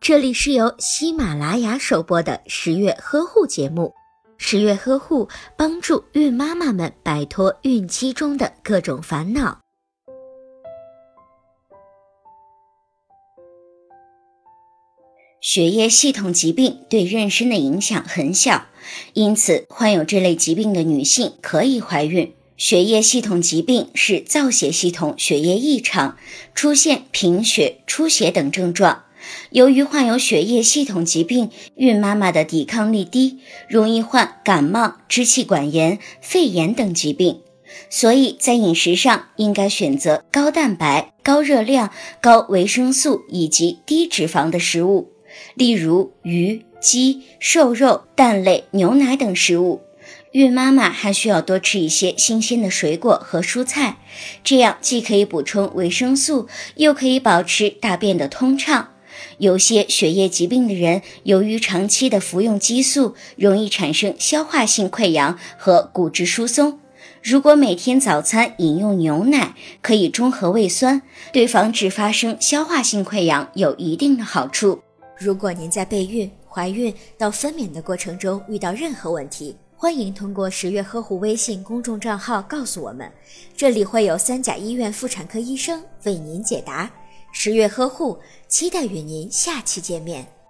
这里是由喜马拉雅首播的十月呵护节目。十月呵护帮助孕妈妈们摆脱孕期中的各种烦恼。血液系统疾病对妊娠的影响很小，因此患有这类疾病的女性可以怀孕。血液系统疾病是造血系统血液异常，出现贫血、出血等症状。由于患有血液系统疾病，孕妈妈的抵抗力低，容易患感冒、支气管炎、肺炎等疾病。所以在饮食上应该选择高蛋白、高热量、高维生素以及低脂肪的食物。例如鱼、鸡、瘦肉、蛋类、牛奶等食物。孕妈妈还需要多吃一些新鲜的水果和蔬菜，这样既可以补充维生素，又可以保持大便的通畅。有些血液疾病的人，由于长期的服用激素，容易产生消化性溃疡和骨质疏松。如果每天早餐饮用牛奶，可以中和胃酸，对防止发生消化性溃疡有一定的好处。如果您在备孕、怀孕到分娩的过程中遇到任何问题，欢迎通过十月呵护微信公众账号告诉我们，这里会有三甲医院妇产科医生为您解答。十月呵护，期待与您下期见面。